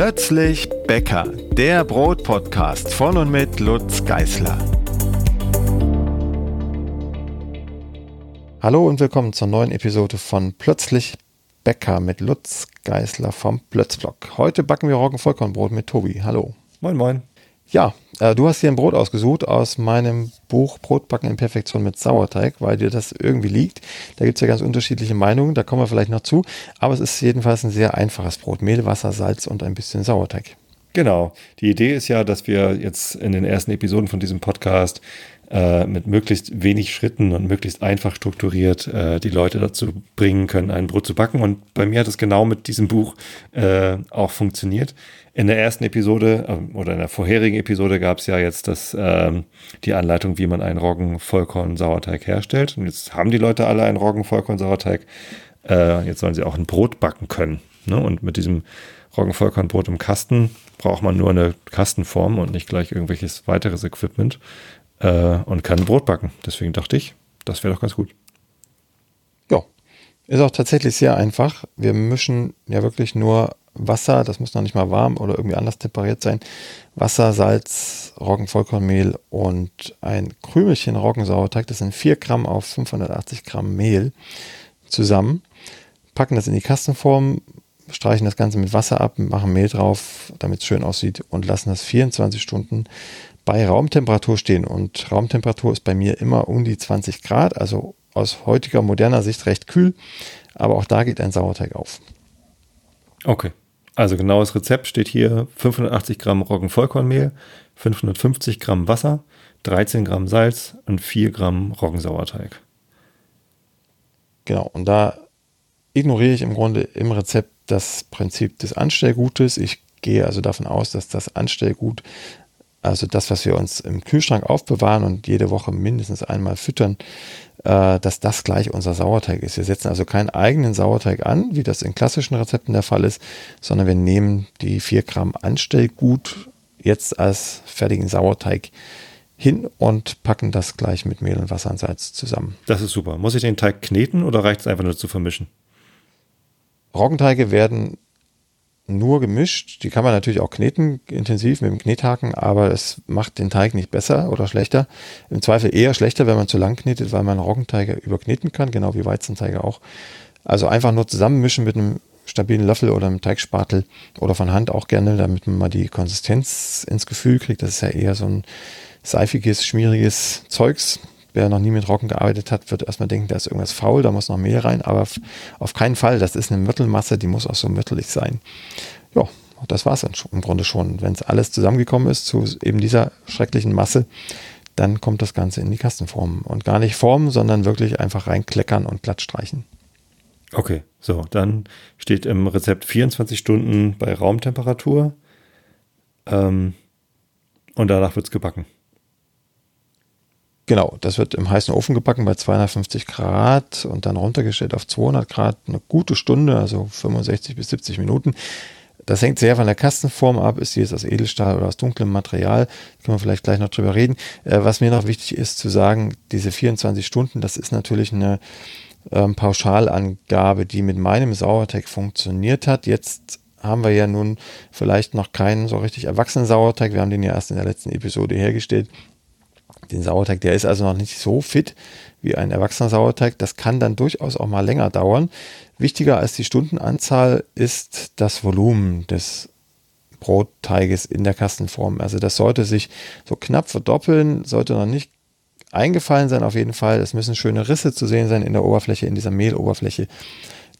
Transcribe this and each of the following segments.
Plötzlich Bäcker, der Brotpodcast von und mit Lutz Geißler. Hallo und willkommen zur neuen Episode von Plötzlich Bäcker mit Lutz Geißler vom Plötzblock. Heute backen wir Roggenvollkornbrot mit Tobi. Hallo. Moin, moin. Ja, du hast hier ein Brot ausgesucht aus meinem Buch Brotbacken in Perfektion mit Sauerteig, weil dir das irgendwie liegt. Da gibt es ja ganz unterschiedliche Meinungen, da kommen wir vielleicht noch zu. Aber es ist jedenfalls ein sehr einfaches Brot. Mehl, Wasser, Salz und ein bisschen Sauerteig. Genau. Die Idee ist ja, dass wir jetzt in den ersten Episoden von diesem Podcast äh, mit möglichst wenig Schritten und möglichst einfach strukturiert äh, die Leute dazu bringen können, ein Brot zu backen. Und bei mir hat es genau mit diesem Buch äh, auch funktioniert. In der ersten Episode äh, oder in der vorherigen Episode gab es ja jetzt das, ähm, die Anleitung, wie man einen Roggen-Vollkorn-Sauerteig herstellt. Und jetzt haben die Leute alle einen Roggen-Vollkorn-Sauerteig. Äh, jetzt sollen sie auch ein Brot backen können. Ne? Und mit diesem Roggen-Vollkornbrot im Kasten braucht man nur eine Kastenform und nicht gleich irgendwelches weiteres Equipment äh, und kann Brot backen. Deswegen dachte ich, das wäre doch ganz gut. Ja, ist auch tatsächlich sehr einfach. Wir mischen ja wirklich nur Wasser, das muss noch nicht mal warm oder irgendwie anders temperiert sein. Wasser, Salz, Roggenvollkornmehl und ein Krümelchen Roggensauerteig, das sind 4 Gramm auf 580 Gramm Mehl zusammen. Packen das in die Kastenform, streichen das Ganze mit Wasser ab, machen Mehl drauf, damit es schön aussieht und lassen das 24 Stunden bei Raumtemperatur stehen. Und Raumtemperatur ist bei mir immer um die 20 Grad, also aus heutiger moderner Sicht recht kühl. Aber auch da geht ein Sauerteig auf. Okay. Also genaues Rezept steht hier 580 Gramm Roggenvollkornmehl, 550 Gramm Wasser, 13 Gramm Salz und 4 Gramm Roggensauerteig. Genau, und da ignoriere ich im Grunde im Rezept das Prinzip des Anstellgutes. Ich gehe also davon aus, dass das Anstellgut also das, was wir uns im Kühlschrank aufbewahren und jede Woche mindestens einmal füttern, äh, dass das gleich unser Sauerteig ist. Wir setzen also keinen eigenen Sauerteig an, wie das in klassischen Rezepten der Fall ist, sondern wir nehmen die 4 Gramm Anstellgut jetzt als fertigen Sauerteig hin und packen das gleich mit Mehl und Wasser und Salz zusammen. Das ist super. Muss ich den Teig kneten oder reicht es einfach nur zu vermischen? Roggenteige werden nur gemischt. Die kann man natürlich auch kneten, intensiv mit dem Knethaken, aber es macht den Teig nicht besser oder schlechter. Im Zweifel eher schlechter, wenn man zu lang knetet, weil man Roggenteige überkneten kann, genau wie Weizenteige auch. Also einfach nur zusammenmischen mit einem stabilen Löffel oder einem Teigspatel oder von Hand auch gerne, damit man mal die Konsistenz ins Gefühl kriegt. Das ist ja eher so ein seifiges, schmieriges Zeugs wer noch nie mit Roggen gearbeitet hat, wird erstmal denken, da ist irgendwas faul, da muss noch Mehl rein, aber auf keinen Fall, das ist eine Mittelmasse, die muss auch so mittelig sein. Ja, das war es im Grunde schon. Wenn es alles zusammengekommen ist zu eben dieser schrecklichen Masse, dann kommt das Ganze in die Kastenform. Und gar nicht formen, sondern wirklich einfach reinkleckern und glatt streichen. Okay, so, dann steht im Rezept 24 Stunden bei Raumtemperatur. Ähm, und danach wird es gebacken. Genau, das wird im heißen Ofen gebacken bei 250 Grad und dann runtergestellt auf 200 Grad eine gute Stunde, also 65 bis 70 Minuten. Das hängt sehr von der Kastenform ab. Ist sie jetzt aus Edelstahl oder aus dunklem Material? Können wir vielleicht gleich noch drüber reden. Äh, was mir noch wichtig ist zu sagen, diese 24 Stunden, das ist natürlich eine ähm, Pauschalangabe, die mit meinem Sauerteig funktioniert hat. Jetzt haben wir ja nun vielleicht noch keinen so richtig erwachsenen Sauerteig. Wir haben den ja erst in der letzten Episode hergestellt den Sauerteig. Der ist also noch nicht so fit wie ein erwachsener Sauerteig. Das kann dann durchaus auch mal länger dauern. Wichtiger als die Stundenanzahl ist das Volumen des Brotteiges in der Kastenform. Also das sollte sich so knapp verdoppeln, sollte noch nicht eingefallen sein auf jeden Fall. Es müssen schöne Risse zu sehen sein in der Oberfläche, in dieser Mehloberfläche.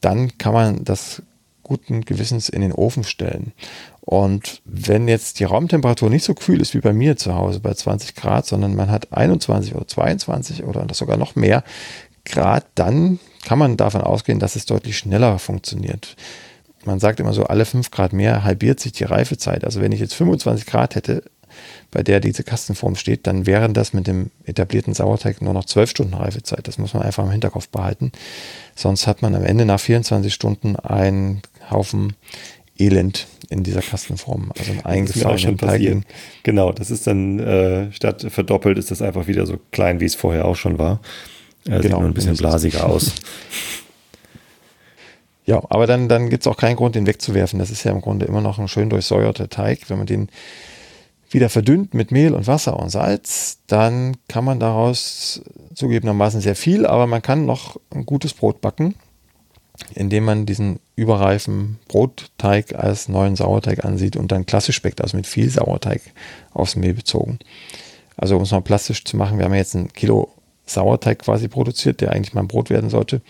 Dann kann man das guten Gewissens in den Ofen stellen. Und wenn jetzt die Raumtemperatur nicht so kühl ist wie bei mir zu Hause bei 20 Grad, sondern man hat 21 oder 22 oder sogar noch mehr Grad, dann kann man davon ausgehen, dass es deutlich schneller funktioniert. Man sagt immer so, alle 5 Grad mehr halbiert sich die Reifezeit. Also wenn ich jetzt 25 Grad hätte, bei der diese Kastenform steht, dann wären das mit dem etablierten Sauerteig nur noch 12 Stunden Reifezeit. Das muss man einfach im Hinterkopf behalten. Sonst hat man am Ende nach 24 Stunden einen Haufen Elend in dieser Kastenform. Also ein eingefallenen Teig. Genau, das ist dann äh, statt verdoppelt ist das einfach wieder so klein, wie es vorher auch schon war. Äh, genau, sieht nur ein bisschen blasiger aus. Ja, aber dann, dann gibt es auch keinen Grund, den wegzuwerfen. Das ist ja im Grunde immer noch ein schön durchsäuerter Teig. Wenn man den wieder verdünnt mit Mehl und Wasser und Salz, dann kann man daraus zugegebenermaßen sehr viel, aber man kann noch ein gutes Brot backen, indem man diesen überreifen Brotteig als neuen Sauerteig ansieht und dann klassisch speckt, also mit viel Sauerteig aufs Mehl bezogen. Also um es mal plastisch zu machen, wir haben jetzt ein Kilo Sauerteig quasi produziert, der eigentlich mal ein Brot werden sollte.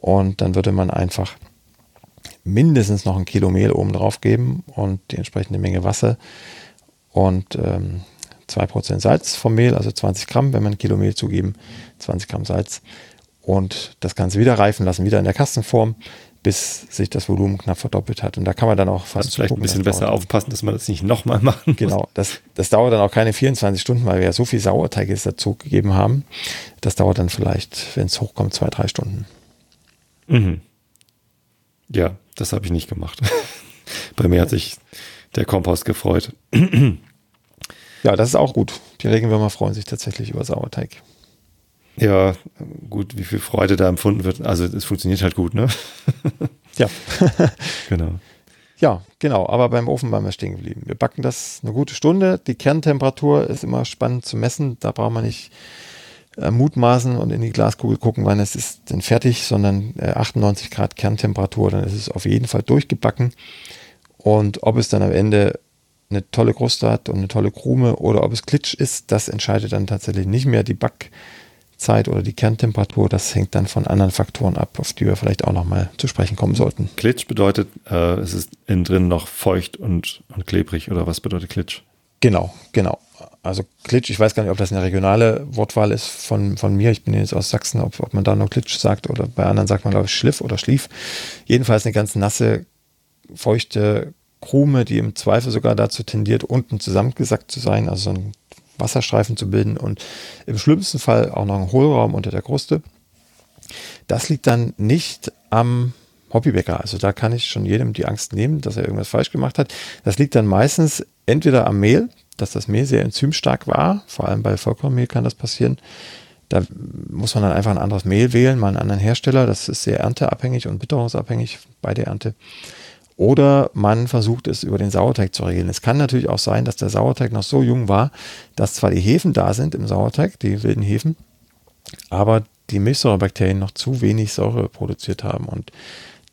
Und dann würde man einfach mindestens noch ein Kilo Mehl oben drauf geben und die entsprechende Menge Wasser und ähm, 2% Salz vom Mehl, also 20 Gramm, wenn man ein Kilo Mehl zugeben, 20 Gramm Salz und das Ganze wieder reifen lassen, wieder in der Kastenform, bis sich das Volumen knapp verdoppelt hat. Und da kann man dann auch fast. Also vielleicht gucken, ein bisschen besser aufpassen, dass man das nicht nochmal machen muss. Genau, das, das dauert dann auch keine 24 Stunden, weil wir ja so viel Sauerteig jetzt dazu gegeben haben. Das dauert dann vielleicht, wenn es hochkommt, zwei, drei Stunden. Mhm. Ja, das habe ich nicht gemacht. Bei mir hat sich der Kompost gefreut. ja, das ist auch gut. Die Regenwürmer freuen sich tatsächlich über Sauerteig. Ja, gut, wie viel Freude da empfunden wird. Also es funktioniert halt gut, ne? ja. genau. Ja, genau. Aber beim Ofen waren wir stehen geblieben. Wir backen das eine gute Stunde. Die Kerntemperatur ist immer spannend zu messen. Da braucht man nicht äh, mutmaßen und in die Glaskugel gucken, wann es ist denn fertig, sondern äh, 98 Grad Kerntemperatur, dann ist es auf jeden Fall durchgebacken. Und ob es dann am Ende eine tolle Kruste hat und eine tolle Krume oder ob es Klitsch ist, das entscheidet dann tatsächlich nicht mehr die Backzeit oder die Kerntemperatur. Das hängt dann von anderen Faktoren ab, auf die wir vielleicht auch nochmal zu sprechen kommen sollten. Klitsch bedeutet, äh, es ist innen drin noch feucht und, und klebrig oder was bedeutet Klitsch? Genau, genau. Also Klitsch, ich weiß gar nicht, ob das eine regionale Wortwahl ist von, von mir. Ich bin jetzt aus Sachsen, ob, ob man da noch Klitsch sagt oder bei anderen sagt man, glaube ich, Schliff oder Schlief. Jedenfalls eine ganz nasse, feuchte Krume, die im Zweifel sogar dazu tendiert, unten zusammengesackt zu sein, also so einen Wasserstreifen zu bilden und im schlimmsten Fall auch noch einen Hohlraum unter der Kruste. Das liegt dann nicht am Hobbybäcker. Also da kann ich schon jedem die Angst nehmen, dass er irgendwas falsch gemacht hat. Das liegt dann meistens entweder am Mehl, dass das Mehl sehr enzymstark war. Vor allem bei Vollkornmehl kann das passieren. Da muss man dann einfach ein anderes Mehl wählen, mal einen anderen Hersteller. Das ist sehr ernteabhängig und witterungsabhängig bei der Ernte. Oder man versucht es über den Sauerteig zu regeln. Es kann natürlich auch sein, dass der Sauerteig noch so jung war, dass zwar die Hefen da sind im Sauerteig, die wilden Hefen, aber die Milchsäurebakterien noch zu wenig Säure produziert haben. Und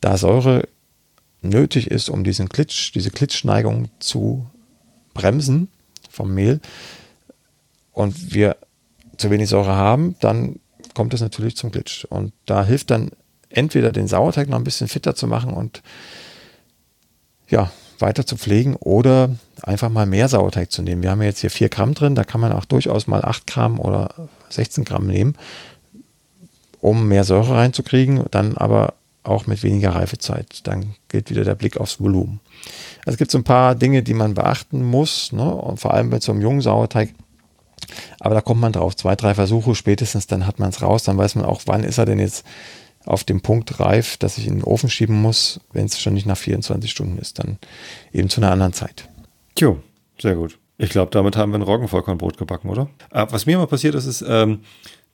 da Säure nötig ist, um diesen Klitsch, diese Klitschneigung zu bremsen vom Mehl und wir zu wenig Säure haben, dann kommt es natürlich zum Glitch. Und da hilft dann entweder den Sauerteig noch ein bisschen fitter zu machen und ja, weiter zu pflegen oder einfach mal mehr Sauerteig zu nehmen. Wir haben jetzt hier 4 Gramm drin, da kann man auch durchaus mal 8 Gramm oder 16 Gramm nehmen, um mehr Säure reinzukriegen, dann aber auch mit weniger Reifezeit. Dann gilt wieder der Blick aufs Volumen. Also es gibt so ein paar Dinge, die man beachten muss, ne? und vor allem bei so einem jungen Sauerteig. Aber da kommt man drauf. Zwei, drei Versuche spätestens, dann hat man es raus. Dann weiß man auch, wann ist er denn jetzt auf dem Punkt reif, dass ich in den Ofen schieben muss, wenn es schon nicht nach 24 Stunden ist, dann eben zu einer anderen Zeit. Tjo, sehr gut. Ich glaube, damit haben wir ein Roggenvollkornbrot gebacken, oder? Ah, was mir mal passiert ist, ist, ähm,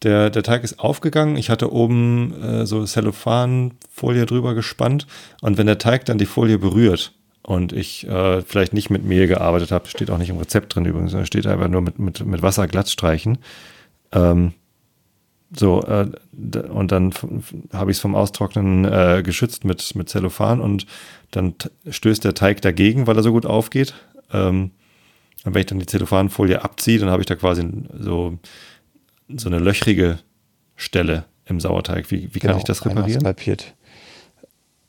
der, der Teig ist aufgegangen. Ich hatte oben äh, so Cellophanfolie drüber gespannt. Und wenn der Teig dann die Folie berührt und ich äh, vielleicht nicht mit Mehl gearbeitet habe, steht auch nicht im Rezept drin übrigens, sondern steht einfach nur mit, mit, mit Wasser glatt streichen, ähm, so, äh, und dann habe ich es vom Austrocknen äh, geschützt mit, mit Zellophan und dann stößt der Teig dagegen, weil er so gut aufgeht. Ähm, und wenn ich dann die Zellophanfolie abziehe, dann habe ich da quasi so, so eine löchrige Stelle im Sauerteig. Wie, wie kann genau, ich das reparieren?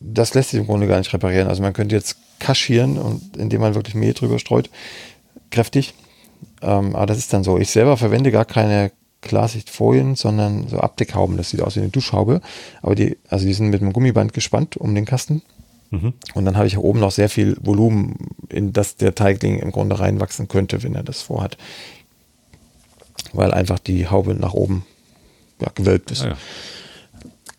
Das lässt sich im Grunde gar nicht reparieren. Also man könnte jetzt kaschieren und indem man wirklich Mehl drüber streut, kräftig. Ähm, aber das ist dann so. Ich selber verwende gar keine Klarsichtfolien, sondern so Abdeckhauben. Das sieht aus wie eine Duschhaube. Aber die, also die sind mit einem Gummiband gespannt um den Kasten. Mhm. Und dann habe ich oben noch sehr viel Volumen, in das der Teigling im Grunde reinwachsen könnte, wenn er das vorhat. Weil einfach die Haube nach oben ja, gewölbt ist. Ah, ja.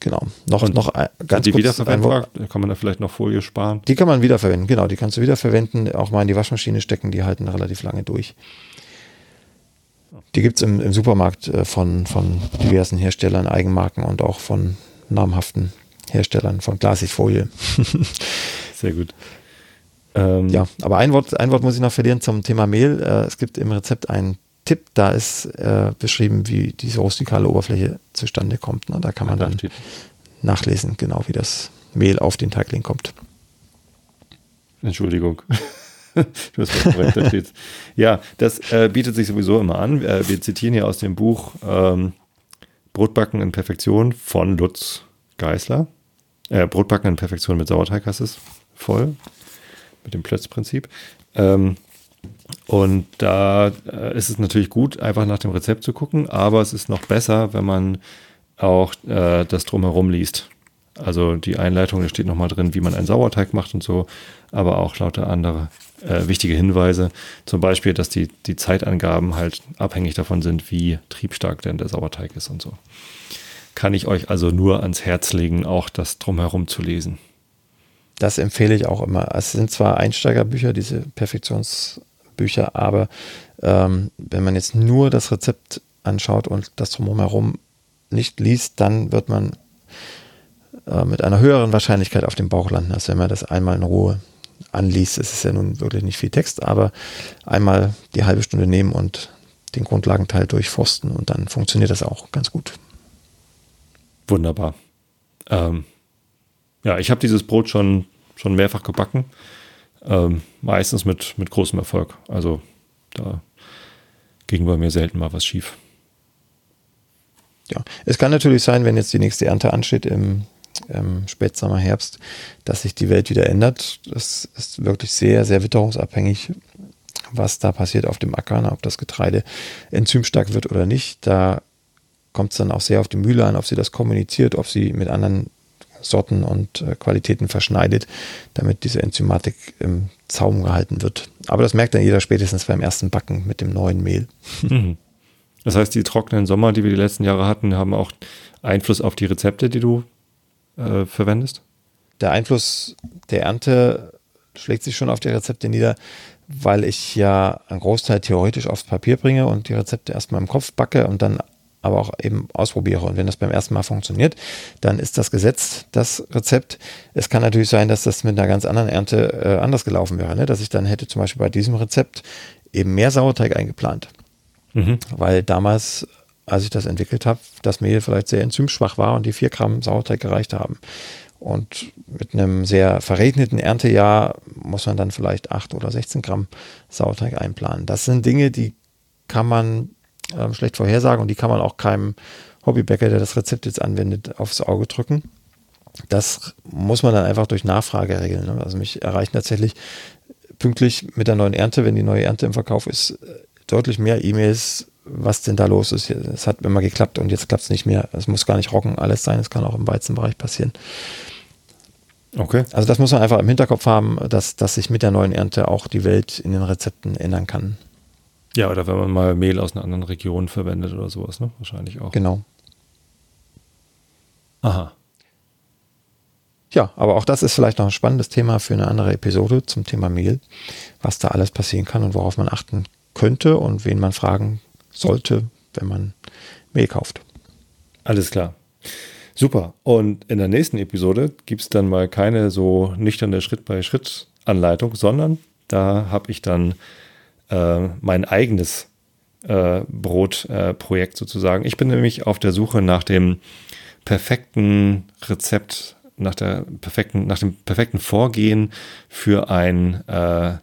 Genau. Noch, Und noch ganz die kurz. Wiederverwendbar, kann man da vielleicht noch Folie sparen? Die kann man wiederverwenden, genau. Die kannst du wiederverwenden, auch mal in die Waschmaschine stecken, die halten relativ lange durch. Die gibt es im, im, Supermarkt äh, von, von diversen Herstellern, Eigenmarken und auch von namhaften Herstellern von Glasigfolie. Sehr gut. Ähm, ja, aber ein Wort, ein Wort muss ich noch verlieren zum Thema Mehl. Äh, es gibt im Rezept einen Tipp, da ist äh, beschrieben, wie diese rustikale Oberfläche zustande kommt. Ne? Da kann man dann nachlesen, genau wie das Mehl auf den Teigling kommt. Entschuldigung. Du hast recht, da steht's. Ja, das äh, bietet sich sowieso immer an. Äh, wir zitieren hier aus dem Buch ähm, Brotbacken in Perfektion von Lutz Geißler. Äh, Brotbacken in Perfektion mit Sauerteig heißt es voll. Mit dem Plötzprinzip. Ähm, und da äh, ist es natürlich gut, einfach nach dem Rezept zu gucken, aber es ist noch besser, wenn man auch äh, das drumherum liest. Also die Einleitung, da steht nochmal drin, wie man einen Sauerteig macht und so, aber auch lauter andere äh, wichtige Hinweise. Zum Beispiel, dass die, die Zeitangaben halt abhängig davon sind, wie triebstark denn der Sauerteig ist und so. Kann ich euch also nur ans Herz legen, auch das drumherum zu lesen. Das empfehle ich auch immer. Es sind zwar Einsteigerbücher, diese Perfektionsbücher, aber ähm, wenn man jetzt nur das Rezept anschaut und das drumherum nicht liest, dann wird man äh, mit einer höheren Wahrscheinlichkeit auf dem Bauch landen, als wenn man das einmal in Ruhe anliest. Es ist ja nun wirklich nicht viel Text, aber einmal die halbe Stunde nehmen und den Grundlagenteil durchforsten und dann funktioniert das auch ganz gut. Wunderbar. Ähm, ja, ich habe dieses Brot schon, schon mehrfach gebacken. Ähm, meistens mit, mit großem Erfolg. Also da ging bei mir selten mal was schief. Ja, es kann natürlich sein, wenn jetzt die nächste Ernte ansteht im ähm, Spätsommer, Herbst, dass sich die Welt wieder ändert. Das ist wirklich sehr, sehr witterungsabhängig, was da passiert auf dem Acker, ob das Getreide enzymstark wird oder nicht. Da kommt es dann auch sehr auf die Mühle an, ob sie das kommuniziert, ob sie mit anderen Sorten und äh, Qualitäten verschneidet, damit diese Enzymatik im Zaum gehalten wird. Aber das merkt dann jeder spätestens beim ersten Backen mit dem neuen Mehl. Mhm. Das heißt, die trockenen Sommer, die wir die letzten Jahre hatten, haben auch Einfluss auf die Rezepte, die du äh, verwendest? Der Einfluss der Ernte schlägt sich schon auf die Rezepte nieder, weil ich ja einen Großteil theoretisch aufs Papier bringe und die Rezepte erstmal im Kopf backe und dann aber auch eben ausprobiere. Und wenn das beim ersten Mal funktioniert, dann ist das gesetzt, das Rezept. Es kann natürlich sein, dass das mit einer ganz anderen Ernte äh, anders gelaufen wäre, ne? dass ich dann hätte zum Beispiel bei diesem Rezept eben mehr Sauerteig eingeplant. Mhm. Weil damals als ich das entwickelt habe, das Mehl vielleicht sehr enzymschwach war und die 4 Gramm Sauerteig gereicht haben. Und mit einem sehr verregneten Erntejahr muss man dann vielleicht 8 oder 16 Gramm Sauerteig einplanen. Das sind Dinge, die kann man äh, schlecht vorhersagen und die kann man auch keinem Hobbybäcker, der das Rezept jetzt anwendet, aufs Auge drücken. Das muss man dann einfach durch Nachfrage regeln. Ne? Also mich erreichen tatsächlich pünktlich mit der neuen Ernte, wenn die neue Ernte im Verkauf ist, deutlich mehr E-Mails was denn da los ist. Es hat immer geklappt und jetzt klappt es nicht mehr. Es muss gar nicht Rocken alles sein, es kann auch im Weizenbereich passieren. Okay. Also das muss man einfach im Hinterkopf haben, dass, dass sich mit der neuen Ernte auch die Welt in den Rezepten ändern kann. Ja, oder wenn man mal Mehl aus einer anderen Region verwendet oder sowas, ne? Wahrscheinlich auch. Genau. Aha. Ja, aber auch das ist vielleicht noch ein spannendes Thema für eine andere Episode zum Thema Mehl, was da alles passieren kann und worauf man achten könnte und wen man fragen sollte, wenn man Mehl kauft. Alles klar. Super. Und in der nächsten Episode gibt es dann mal keine so nüchterne Schritt-bei-Schritt-Anleitung, sondern da habe ich dann äh, mein eigenes äh, Brotprojekt äh, sozusagen. Ich bin nämlich auf der Suche nach dem perfekten Rezept, nach, der perfekten, nach dem perfekten Vorgehen für ein äh,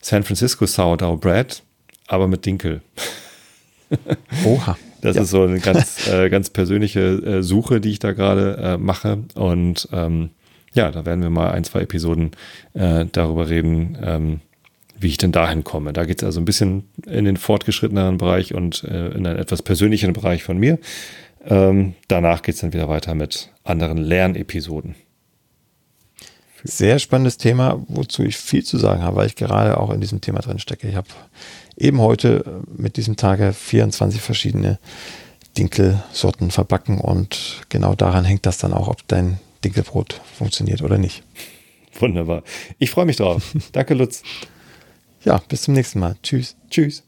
San Francisco Sourdough Bread, aber mit Dinkel. Oha. Das ja. ist so eine ganz, äh, ganz persönliche äh, Suche, die ich da gerade äh, mache. Und ähm, ja, da werden wir mal ein, zwei Episoden äh, darüber reden, ähm, wie ich denn dahin komme. Da geht es also ein bisschen in den fortgeschritteneren Bereich und äh, in einen etwas persönlicheren Bereich von mir. Ähm, danach geht es dann wieder weiter mit anderen Lernepisoden. Sehr spannendes Thema, wozu ich viel zu sagen habe, weil ich gerade auch in diesem Thema drin stecke. Ich habe eben heute äh, mit diesem Tage 24 verschiedene Dinkelsorten verbacken und genau daran hängt das dann auch, ob dein Dinkelbrot funktioniert oder nicht. Wunderbar. Ich freue mich drauf. Danke, Lutz. Ja, bis zum nächsten Mal. Tschüss. Tschüss.